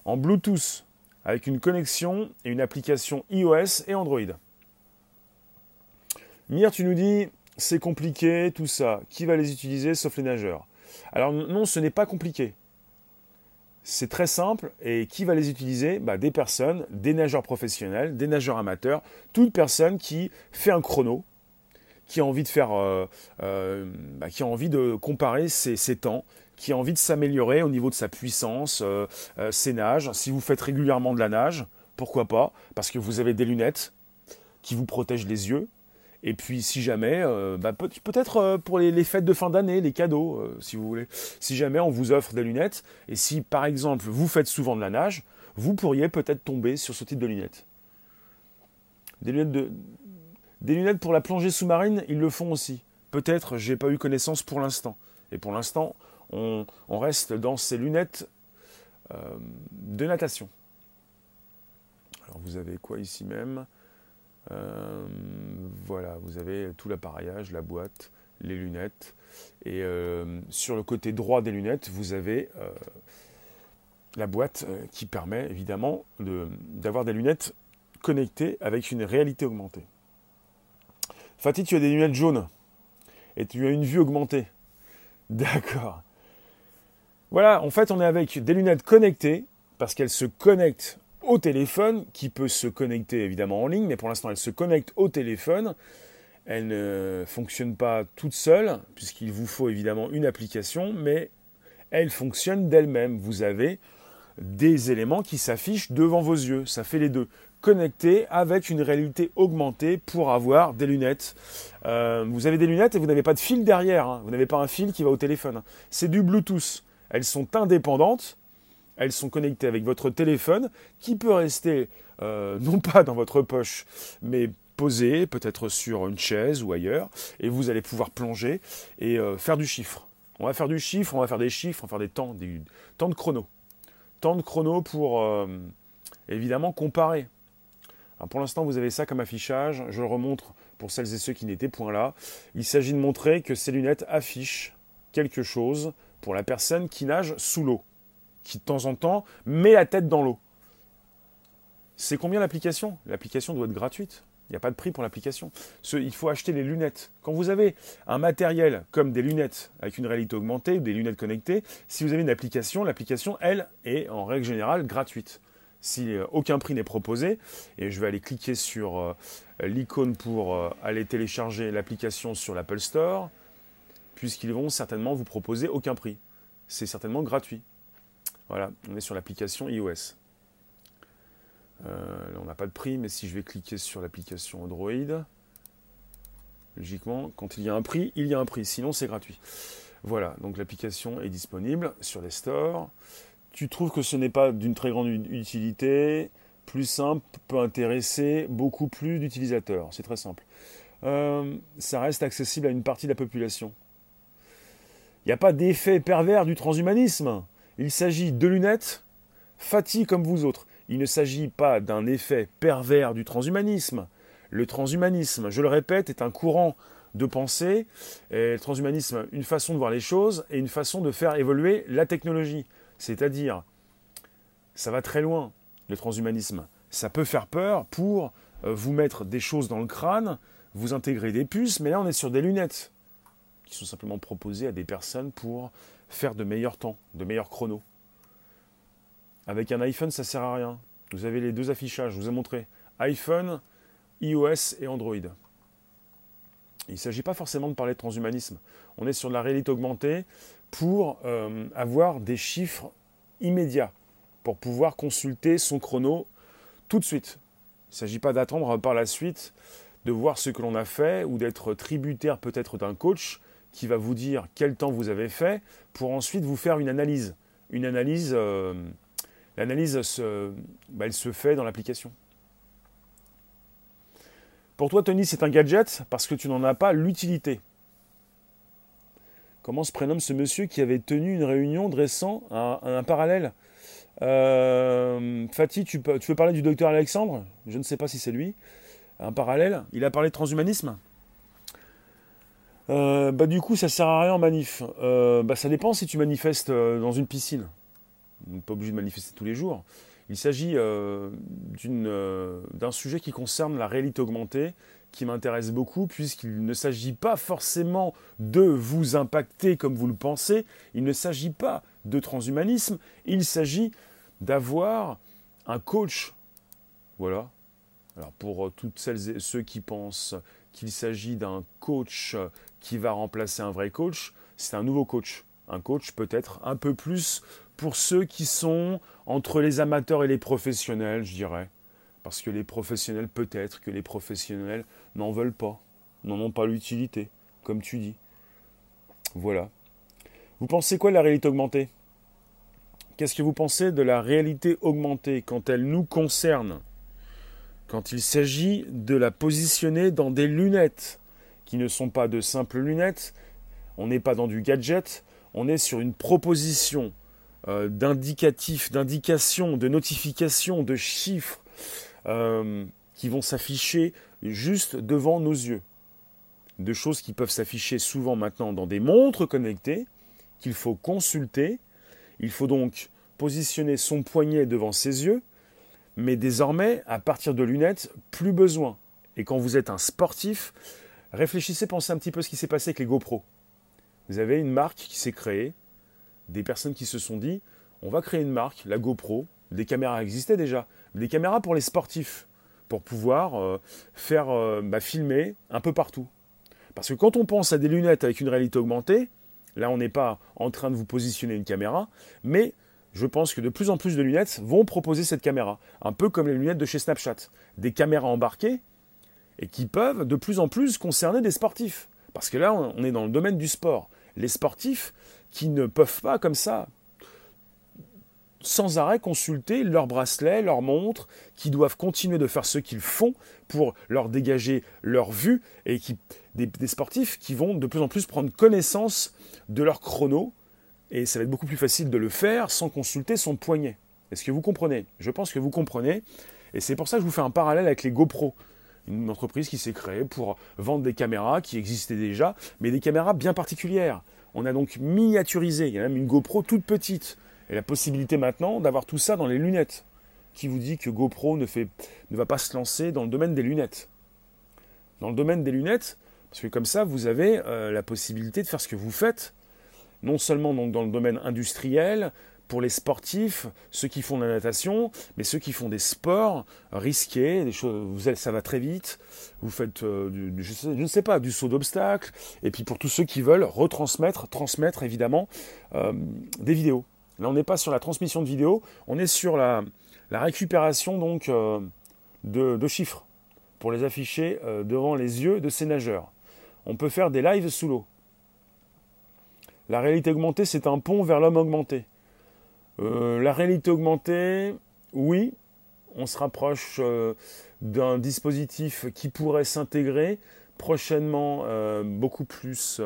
en Bluetooth avec une connexion et une application iOS et Android. Mir, tu nous dis, c'est compliqué, tout ça. Qui va les utiliser sauf les nageurs? Alors non, ce n'est pas compliqué. C'est très simple. Et qui va les utiliser? Bah, Des personnes, des nageurs professionnels, des nageurs amateurs, toute personne qui fait un chrono, qui a envie de faire, euh, euh, bah, qui a envie de comparer ses temps, qui a envie de s'améliorer au niveau de sa puissance, euh, ses nages. Si vous faites régulièrement de la nage, pourquoi pas? Parce que vous avez des lunettes qui vous protègent les yeux. Et puis si jamais, euh, bah, peut-être pour les, fêtes de fin d'année, les cadeaux, si vous voulez, si jamais on vous offre des lunettes, et si par exemple vous faites souvent de la nage, vous pourriez peut-être tomber sur ce type de lunettes. Des lunettes, de, des lunettes pour la plongée sous-marine, ils le font aussi. Peut-être, j'ai pas eu connaissance pour l'instant. Et pour l'instant, on, reste dans ces lunettes euh, de natation. Alors vous avez quoi ici même? Euh, Voilà, vous avez tout l'appareillage, la boîte, les lunettes. Et euh, sur le côté droit des lunettes, vous avez la boîte qui permet évidemment d'avoir des lunettes connectées avec une réalité augmentée. Fatih, tu as des lunettes jaunes et tu as une vue augmentée. D'accord. Voilà, en fait, on est avec des lunettes connectées, parce qu'elles se connectent au téléphone, qui peut se connecter évidemment en ligne, mais pour l'instant, elles se connectent au téléphone. Elles ne fonctionnent pas toutes seules, puisqu'il vous faut évidemment une application, mais elles fonctionnent d'elles-mêmes. Vous avez des éléments qui s'affichent devant vos yeux. Ça fait les deux. Connectés avec une réalité augmentée pour avoir des lunettes. Euh, vous avez des lunettes et vous n'avez pas de fil derrière. Hein. Vous n'avez pas un fil qui va au téléphone. C'est du Bluetooth. Elles sont indépendantes, elles sont connectées avec votre téléphone qui peut rester euh, non pas dans votre poche, mais posé peut-être sur une chaise ou ailleurs, et vous allez pouvoir plonger et euh, faire du chiffre. On va faire du chiffre, on va faire des chiffres, on va faire des temps, des temps de chrono. Temps de chrono pour euh, évidemment comparer. pour l'instant, vous avez ça comme affichage. Je le remontre pour celles et ceux qui n'étaient point là. Il s'agit de montrer que ces lunettes affichent quelque chose pour la personne qui nage sous l'eau, qui de temps en temps met la tête dans l'eau. C'est combien l'application? L'application doit être gratuite. Il n'y a pas de prix pour l'application. Il faut acheter les lunettes. Quand vous avez un matériel comme des lunettes avec une réalité augmentée des lunettes connectées, si vous avez une application, l'application, elle, est en règle générale gratuite. Si euh, aucun prix n'est proposé, et je vais aller cliquer sur euh, l'icône pour euh, aller télécharger l'application sur l'Apple Store, puisqu'ils vont certainement vous proposer aucun prix. C'est certainement gratuit. Voilà, on est sur l'application iOS. Euh, on n'a pas de prix, mais si je vais cliquer sur l'application Android, logiquement, quand il y a un prix, il y a un prix. Sinon, c'est gratuit. Voilà, donc l'application est disponible sur les stores. Tu trouves que ce n'est pas d'une très grande utilité, plus simple, peut intéresser beaucoup plus d'utilisateurs. C'est très simple. Euh, ça reste accessible à une partie de la population. Il n'y a pas d'effet pervers du transhumanisme. Il s'agit de lunettes, fatigue comme vous autres. Il ne s'agit pas d'un effet pervers du transhumanisme. Le transhumanisme, je le répète, est un courant de pensée. Le transhumanisme, une façon de voir les choses et une façon de faire évoluer la technologie. C'est-à-dire, ça va très loin, le transhumanisme. Ça peut faire peur pour euh, vous mettre des choses dans le crâne, vous intégrer des puces, mais là on est sur des lunettes qui sont simplement proposés à des personnes pour faire de meilleurs temps, de meilleurs chronos. Avec un iPhone, ça sert à rien. Vous avez les deux affichages, je vous ai montré. iPhone, iOS et Android. Il ne s'agit pas forcément de parler de transhumanisme. On est sur de la réalité augmentée pour euh, avoir des chiffres immédiats, pour pouvoir consulter son chrono tout de suite. Il ne s'agit pas d'attendre par la suite de voir ce que l'on a fait ou d'être tributaire peut-être d'un coach qui va vous dire quel temps vous avez fait pour ensuite vous faire une analyse. Une analyse, euh, l'analyse, bah, se fait dans l'application. Pour toi, Tony, c'est un gadget parce que tu n'en as pas l'utilité. Comment se prénomme ce monsieur qui avait tenu une réunion dressant un, parallèle? Euh, Fatih, tu, tu veux parler du docteur Alexandre? Je ne sais pas si c'est lui. Un parallèle? Il a parlé de transhumanisme? Euh, bah, du coup, ça sert à rien en manif. Euh, bah, ça dépend si tu manifestes dans une piscine. Pas obligé de manifester tous les jours. Il s'agit euh, euh, d'un sujet qui concerne la réalité augmentée, qui m'intéresse beaucoup, puisqu'il ne s'agit pas forcément de vous impacter comme vous le pensez, il ne s'agit pas de transhumanisme, il s'agit d'avoir un coach. Voilà. Alors pour euh, toutes celles et ceux qui pensent qu'il s'agit d'un coach qui va remplacer un vrai coach, c'est un nouveau coach. Un coach peut-être un peu plus pour ceux qui sont entre les amateurs et les professionnels, je dirais. Parce que les professionnels, peut-être que les professionnels n'en veulent pas, n'en ont pas l'utilité, comme tu dis. Voilà. Vous pensez quoi de la réalité augmentée? Qu'est-ce que vous pensez de la réalité augmentée quand elle nous concerne? Quand il s'agit de la positionner dans des lunettes, qui ne sont pas de simples lunettes, on n'est pas dans du gadget, on est sur une proposition euh, d'indicatifs, d'indications, de notifications, de chiffres euh, qui vont s'afficher juste devant nos yeux. De choses qui peuvent s'afficher souvent maintenant dans des montres connectées, qu'il faut consulter. Il faut donc positionner son poignet devant ses yeux, mais désormais, à partir de lunettes, plus besoin. Et quand vous êtes un sportif, réfléchissez, pensez un petit peu ce qui s'est passé avec les GoPro. Vous avez une marque qui s'est créée, des personnes qui se sont dit on va créer une marque, la GoPro, des caméras existaient déjà, des caméras pour les sportifs, pour pouvoir euh, faire euh, bah, filmer un peu partout. Parce que quand on pense à des lunettes avec une réalité augmentée, là on n'est pas en train de vous positionner une caméra, mais je pense que de plus en plus de lunettes vont proposer cette caméra, un peu comme les lunettes de chez Snapchat, des caméras embarquées et qui peuvent de plus en plus concerner des sportifs. Parce que là, on est dans le domaine du sport. Les sportifs, qui ne peuvent pas comme ça sans arrêt consulter leurs bracelets, leurs montres, qui doivent continuer de faire ce qu'ils font pour leur dégager leur vue, et des, sportifs qui vont de plus en plus prendre connaissance de leur chrono, et ça va être beaucoup plus facile de le faire sans consulter son poignet. Est-ce que vous comprenez? Je pense que vous comprenez, et c'est pour ça que je vous fais un parallèle avec les GoPro, une entreprise qui s'est créée pour vendre des caméras qui existaient déjà, mais des caméras bien particulières. On a donc miniaturisé, il y a même une GoPro toute petite. Et la possibilité maintenant d'avoir tout ça dans les lunettes. Qui vous dit que GoPro ne, va pas se lancer dans le domaine des lunettes? Dans le domaine des lunettes, parce que comme ça, vous avez euh, la possibilité de faire ce que vous faites, non seulement donc dans le domaine industriel, pour les sportifs, ceux qui font de la natation, mais ceux qui font des sports risqués, des choses, ça va très vite, vous faites euh, du, je, ne sais pas, du saut d'obstacle, et puis pour tous ceux qui veulent retransmettre, transmettre évidemment euh, des vidéos. Là, on n'est pas sur la transmission de vidéos, on est sur la, récupération donc euh, de, de, chiffres pour les afficher devant les yeux de ces nageurs. On peut faire des lives sous l'eau. La réalité augmentée, c'est un pont vers l'homme augmenté. Euh, la réalité augmentée, oui, on se rapproche euh, d'un dispositif qui pourrait s'intégrer prochainement euh, beaucoup plus.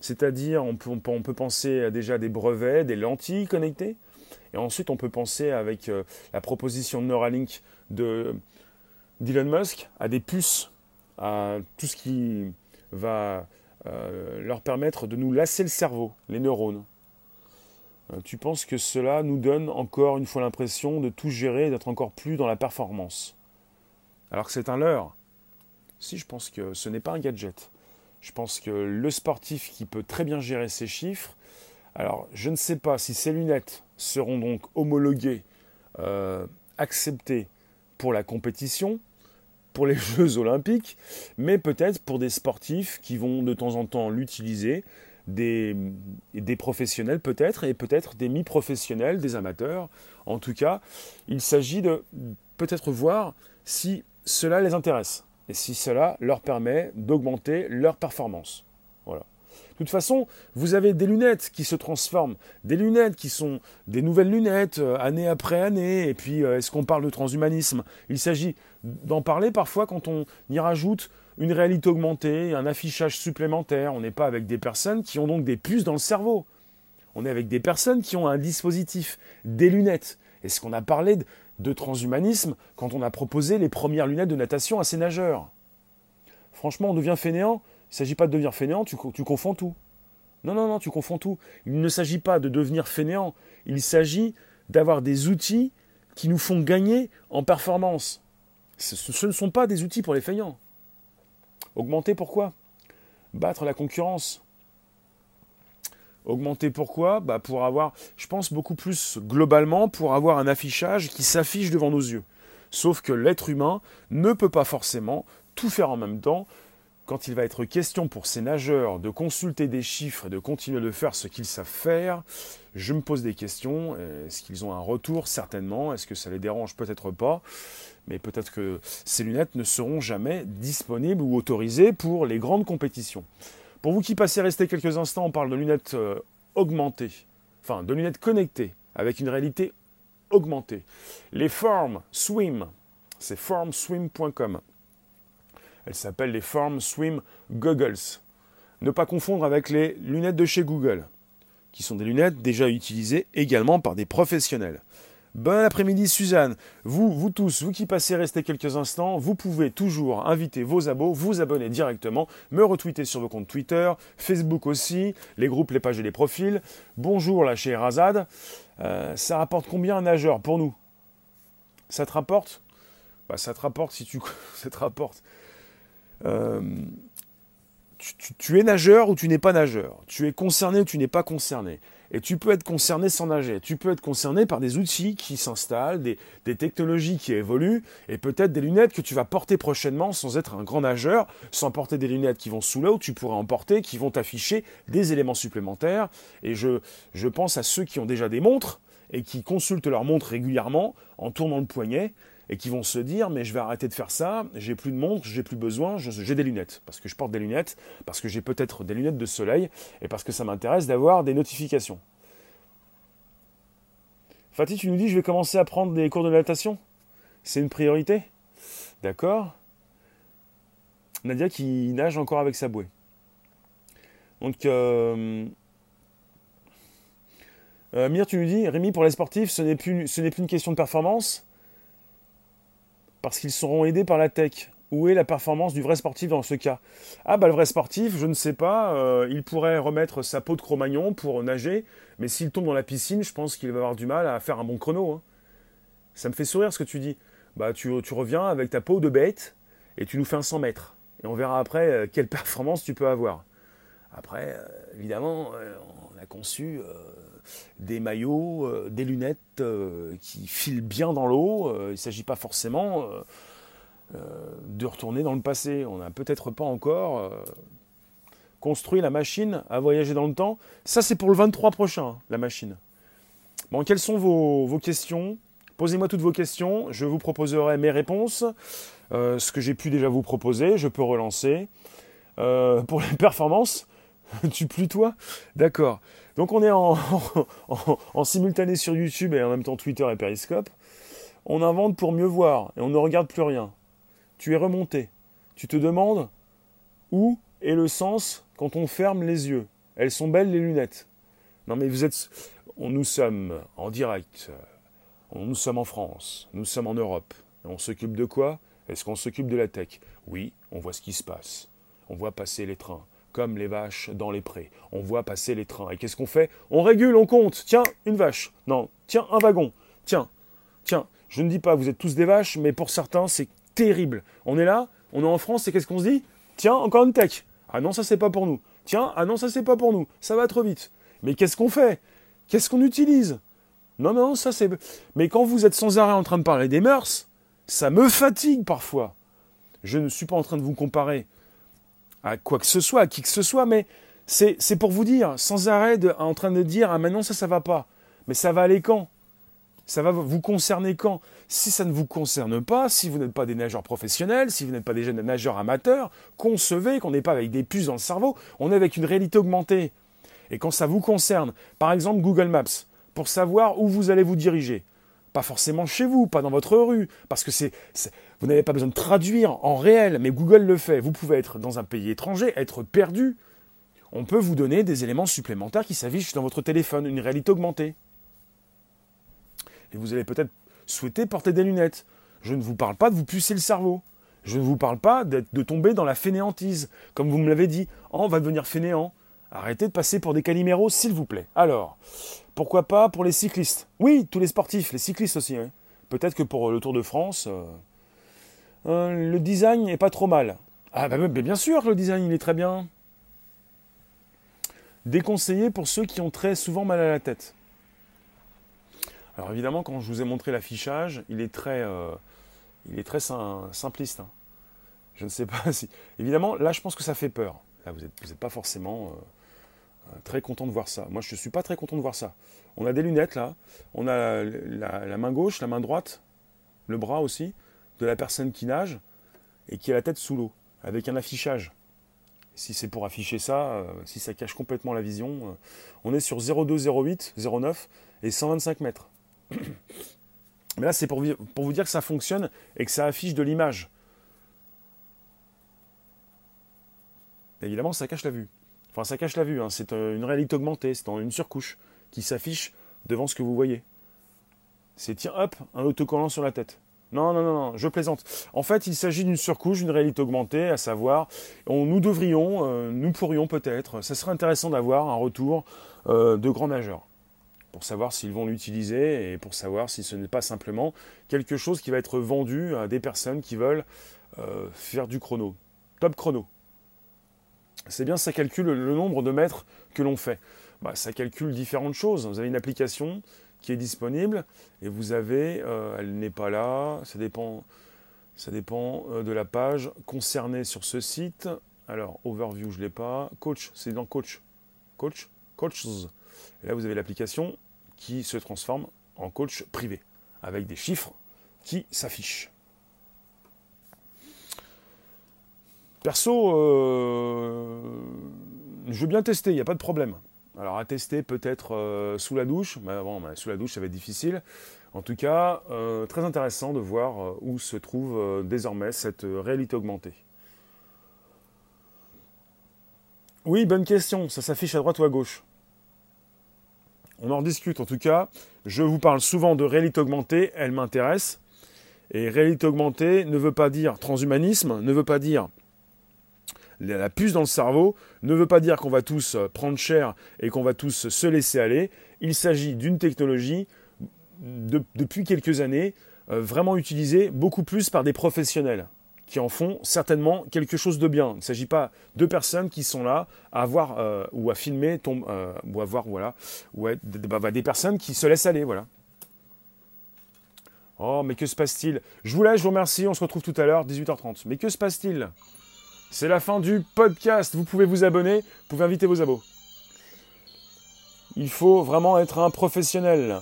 C'est-à-dire, on peut, on peut penser à déjà des brevets, des lentilles connectées. Et ensuite, on peut penser avec la proposition de Neuralink de d'Elon Musk à des puces, à tout ce qui va leur permettre de nous lasser le cerveau, les neurones. Euh, tu penses que cela nous donne encore une fois l'impression de tout gérer et d'être encore plus dans la performance. Alors que c'est un leurre. Si, je pense que ce n'est pas un gadget. Je pense que le sportif qui peut très bien gérer ses chiffres, alors je ne sais pas si ces lunettes seront donc homologuées, euh, acceptées pour la compétition, les Jeux olympiques, mais peut-être pour des sportifs qui vont de temps en temps l'utiliser, des, des professionnels peut-être, et peut-être des mi-professionnels, des amateurs. En tout cas, il s'agit de peut-être voir si cela les intéresse et si cela leur permet d'augmenter leur performance. Voilà. De toute façon, vous avez des lunettes qui se transforment, des lunettes qui sont des nouvelles lunettes euh, année après année. Et puis, euh, est-ce qu'on parle de transhumanisme? Il s'agit d'en parler parfois quand on y rajoute une réalité augmentée, un affichage supplémentaire. On n'est pas avec des personnes qui ont donc des puces dans le cerveau. On est avec des personnes qui ont un dispositif, des lunettes. Est-ce qu'on a parlé de transhumanisme quand on a proposé les premières lunettes de natation à ces nageurs? Franchement, on devient fainéant il ne s'agit pas de devenir fainéant, tu, confonds tout. Non, non, non, tu confonds tout. Il ne s'agit pas de devenir fainéant. Il s'agit d'avoir des outils qui nous font gagner en performance. Ce, ne sont pas des outils pour les feignants. Augmenter pourquoi? Battre la concurrence. Augmenter pourquoi? Bah Pour avoir, je pense beaucoup plus globalement, pour avoir un affichage qui s'affiche devant nos yeux. Sauf que l'être humain ne peut pas forcément tout faire en même temps, quand il va être question pour ces nageurs de consulter des chiffres et de continuer de faire ce qu'ils savent faire, je me pose des questions. Est-ce qu'ils ont un retour? Certainement. Est-ce que ça les dérange? Peut-être pas. Mais peut-être que ces lunettes ne seront jamais disponibles ou autorisées pour les grandes compétitions. Pour vous qui passez rester quelques instants, on parle de lunettes euh, augmentées, enfin de lunettes connectées avec une réalité augmentée. Les Form Swim, c'est formswim.com. Elles s'appellent les Form Swim Goggles. Ne pas confondre avec les lunettes de chez Google, qui sont des lunettes déjà utilisées également par des professionnels. Bon après-midi Suzanne. Vous, vous tous, vous qui passez rester quelques instants, vous pouvez toujours inviter vos abos, vous abonner directement, me retweeter sur vos comptes Twitter, Facebook aussi, les groupes, les pages et les profils. Bonjour là chez Razad. Euh, ça rapporte combien un nageur pour nous? Ça te rapporte? Bah, Ça te rapporte si tu... ça te rapporte. Euh, tu, es nageur ou tu n'es pas nageur? Tu es concerné ou tu n'es pas concerné? Et tu peux être concerné sans nager. Tu peux être concerné par des outils qui s'installent, des, technologies qui évoluent, et peut-être des lunettes que tu vas porter prochainement sans être un grand nageur, sans porter des lunettes qui vont sous l'eau, tu pourrais en porter, qui vont t'afficher des éléments supplémentaires. Et je, je pense à ceux qui ont déjà des montres et qui consultent leur montre régulièrement en tournant le poignet et qui vont se dire mais je vais arrêter de faire ça, j'ai plus de montre, j'ai plus besoin, j'ai des lunettes. Parce que je porte des lunettes, parce que j'ai peut-être des lunettes de soleil et parce que ça m'intéresse d'avoir des notifications. Fatih, tu nous dis je vais commencer à prendre des cours de natation? C'est une priorité? D'accord. Nadia qui nage encore avec sa bouée. Donc, euh, euh, Mire, tu nous dis, Rémi, pour les sportifs, ce n'est plus, ce n'est plus une question de performance, parce qu'ils seront aidés par la tech. Où est la performance du vrai sportif dans ce cas? Ah bah le vrai sportif, je ne sais pas, euh, il pourrait remettre sa peau de Cro-Magnon pour nager, mais s'il tombe dans la piscine, je pense qu'il va avoir du mal à faire un bon chrono. Hein. Ça me fait sourire ce que tu dis. Bah tu, reviens avec ta peau de bête et tu nous fais un 100 mètres. Et on verra après euh, quelle performance tu peux avoir. Après, euh, évidemment, on a conçu des maillots, euh, des lunettes euh, qui filent bien dans l'eau. Euh, il ne s'agit pas forcément de retourner dans le passé. On n'a peut-être pas encore construit la machine à voyager dans le temps. Ça, c'est pour le 23 prochain, la machine. Bon, quelles sont vos, questions? Posez-moi toutes vos questions, je vous proposerai mes réponses. ce que j'ai pu déjà vous proposer, je peux relancer. pour les performances, tu plus toi? D'accord. Donc on est en, simultané sur YouTube et en même temps Twitter et Periscope. On invente pour mieux voir et on ne regarde plus rien. Tu es remonté. Tu te demandes où est le sens quand on ferme les yeux. Elles sont belles les lunettes. Non mais vous êtes... Nous sommes en direct. Nous sommes en France. Nous sommes en Europe. on s'occupe de quoi? Est-ce qu'on s'occupe de la tech? Oui, on voit ce qui se passe. On voit passer les trains comme les vaches dans les prés. On voit passer les trains. Et qu'est-ce qu'on fait? On régule, on compte. Tiens, une vache. Non, tiens, un wagon. Tiens, tiens. Je ne dis pas, vous êtes tous des vaches, mais pour certains, c'est terrible. On est là, on est en France, et qu'est-ce qu'on se dit? Tiens, encore une tech. Ah non, ça c'est pas pour nous. Tiens, ah non, ça c'est pas pour nous. Ça va trop vite. Mais qu'est-ce qu'on fait? Qu'est-ce qu'on utilise? Non, non, ça c'est. Mais quand vous êtes sans arrêt en train de parler des mœurs, ça me fatigue parfois. Je ne suis pas en train de vous comparer à quoi que ce soit, à qui que ce soit, mais c'est pour vous dire, sans arrêt, en train de dire, ah maintenant ça, ça va pas. Mais ça va aller quand? Ça va vous concerner quand? Si ça ne vous concerne pas, si vous n'êtes pas des nageurs professionnels, si vous n'êtes pas des jeunes nageurs amateurs, concevez qu'on n'est pas avec des puces dans le cerveau, on est avec une réalité augmentée. Et quand ça vous concerne, par exemple Google Maps, pour savoir où vous allez vous diriger, pas forcément chez vous, pas dans votre rue, parce que c'est, vous n'avez pas besoin de traduire en réel, mais Google le fait. Vous pouvez être dans un pays étranger, être perdu. On peut vous donner des éléments supplémentaires qui s'affichent dans votre téléphone, une réalité augmentée. Et vous allez peut-être souhaiter porter des lunettes. Je ne vous parle pas de vous pucer le cerveau. Je ne vous parle pas de tomber dans la fainéantise. Comme vous me l'avez dit, oh, on va devenir fainéant. Arrêtez de passer pour des caliméros, s'il vous plaît. Alors, pourquoi pas pour les cyclistes? Oui, tous les sportifs, les cyclistes aussi. Peut-être que pour le Tour de France, euh, euh, le design n'est pas trop mal. Ah bah, bien sûr, le design il est très bien. Déconseillé pour ceux qui ont très souvent mal à la tête. Alors évidemment, quand je vous ai montré l'affichage, il est très, euh, il est très simpliste. Hein. Je ne sais pas si. Évidemment, là, je pense que ça fait peur. Là, vous n'êtes pas forcément euh, très content de voir ça. Moi, je ne suis pas très content de voir ça. On a des lunettes là, on a la, main gauche, la main droite, le bras aussi, de la personne qui nage et qui a la tête sous l'eau, avec un affichage. Si c'est pour afficher ça, euh, si ça cache complètement la vision, on est sur 0208, 09 et 125 mètres. Mais là, c'est pour vous dire que ça fonctionne et que ça affiche de l'image. Évidemment, ça cache la vue. Enfin, ça cache la vue. Hein. C'est une réalité augmentée. C'est une surcouche qui s'affiche devant ce que vous voyez. C'est tiens, hop, un autocollant sur la tête. Non, non, non, non, je plaisante. En fait, il s'agit d'une surcouche, d'une réalité augmentée, à savoir, on, nous devrions, euh, nous pourrions peut-être, ça serait intéressant d'avoir un retour euh, de grands nageurs pour savoir s'ils vont l'utiliser et pour savoir si ce n'est pas simplement quelque chose qui va être vendu à des personnes qui veulent euh, faire du chrono. Top chrono. C'est bien, ça calcule le nombre de mètres que l'on fait. Bah, ça calcule différentes choses. Vous avez une application qui est disponible et vous avez, euh, elle n'est pas là, ça dépend, ça dépend euh, de la page concernée sur ce site. Alors, overview, je ne l'ai pas. Coach, c'est dans coach. Coach, coaches. Et là, vous avez l'application qui se transforme en coach privé, avec des chiffres qui s'affichent. Perso, euh, je veux bien tester, il n'y a pas de problème. Alors à tester peut-être euh, sous la douche, mais bon, sous la douche ça va être difficile. En tout cas, euh, très intéressant de voir où se trouve désormais cette réalité augmentée. Oui, bonne question, ça s'affiche à droite ou à gauche? On en discute en tout cas. Je vous parle souvent de réalité augmentée, elle m'intéresse. Et réalité augmentée ne veut pas dire transhumanisme, ne veut pas dire la puce dans le cerveau, ne veut pas dire qu'on va tous prendre cher et qu'on va tous se laisser aller. Il s'agit d'une technologie depuis quelques années euh, vraiment utilisée beaucoup plus par des professionnels qui en font certainement quelque chose de bien. Il ne s'agit pas de personnes qui sont là à voir euh, ou à filmer euh, ou à voir voilà ou bah, bah, des personnes qui se laissent aller voilà. Oh mais que se passe-t-il? Je vous laisse, je vous remercie, on se retrouve tout à l'heure 18h30. Mais que se passe-t-il? C'est la fin du podcast. Vous pouvez vous abonner, vous pouvez inviter vos abos. Il faut vraiment être un professionnel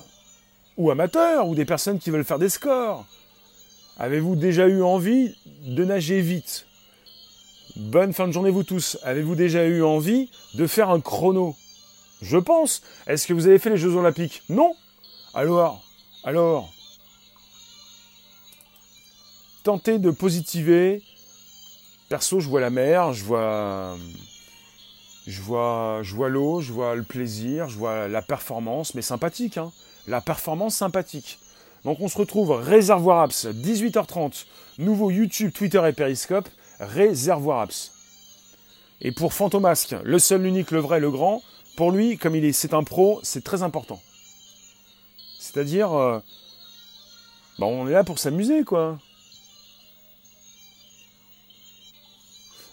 ou amateur ou des personnes qui veulent faire des scores Avez-vous déjà eu envie de nager vite? Bonne fin de journée vous tous. Avez-vous déjà eu envie de faire un chrono? Je pense. Est-ce que vous avez fait les Jeux Olympiques? Non Alors Alors Tentez de positiver. Perso, je vois la mer, je vois je vois, je vois l'eau, je vois le plaisir, je vois la performance, mais sympathique, hein. La performance sympathique. Donc on se retrouve Réservoir Apps, 18h30, nouveau YouTube, Twitter et Periscope, Réservoir Apps. Et pour Fantomasque, le seul, l'unique, le vrai, le grand, pour lui, comme il est, c'est un pro, c'est très important. C'est-à-dire, euh, bah, on est là pour s'amuser, quoi.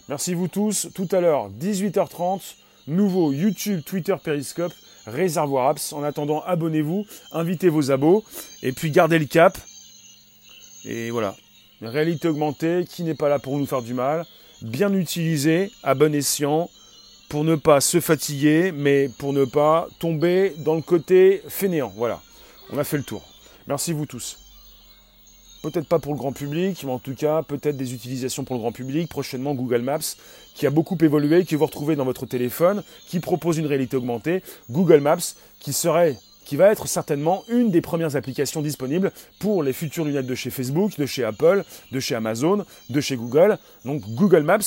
Merci vous tous. Tout à l'heure, 18h30, nouveau YouTube, Twitter, Periscope. Réservoir Apps. En attendant, abonnez-vous, invitez vos abos, et puis gardez le cap. Et voilà. réalité augmentée qui n'est pas là pour nous faire du mal, bien utilisée, à bon escient, pour ne pas se fatiguer, mais pour ne pas tomber dans le côté fainéant. Voilà, on a fait le tour. Merci vous tous. Peut-être pas pour le grand public, mais en tout cas, peut-être des utilisations pour le grand public. Prochainement, Google Maps, qui a beaucoup évolué, que vous retrouvez dans votre téléphone, qui propose une réalité augmentée. Google Maps, qui serait qui va être certainement une des premières applications disponibles pour les futures lunettes de chez Facebook, de chez Apple, de chez Amazon, de chez Google. Donc Google Maps,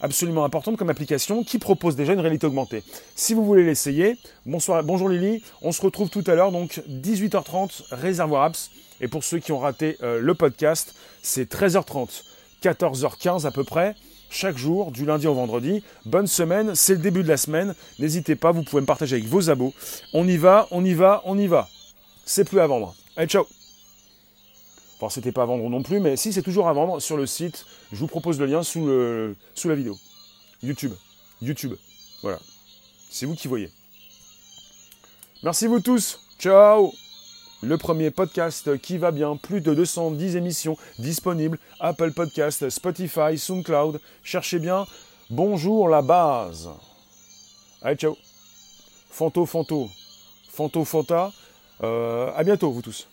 absolument importante comme application qui propose déjà une réalité augmentée. Si vous voulez l'essayer, bonsoir, bonjour Lily, on se retrouve tout à l'heure, donc 18h30, Réservoir Apps. Et pour ceux qui ont raté euh, le podcast, c'est 13h30, 14h15 à peu près, chaque jour, du lundi au vendredi. Bonne semaine, c'est le début de la semaine. N'hésitez pas, vous pouvez me partager avec vos abos. On y va, on y va, on y va. C'est plus à vendre. Allez, ciao Enfin, c'était pas à vendre non plus, mais si, c'est toujours à vendre sur le site. Je vous propose le lien sous, le, sous la vidéo. YouTube. YouTube. Voilà. C'est vous qui voyez. Merci vous tous. Ciao le premier podcast qui va bien, plus de 210 émissions disponibles, Apple Podcast, Spotify, SoundCloud. Cherchez bien. Bonjour la base. Allez, ciao. Fanto, Fanto. Fanto, Fanta. Euh, à bientôt, vous tous.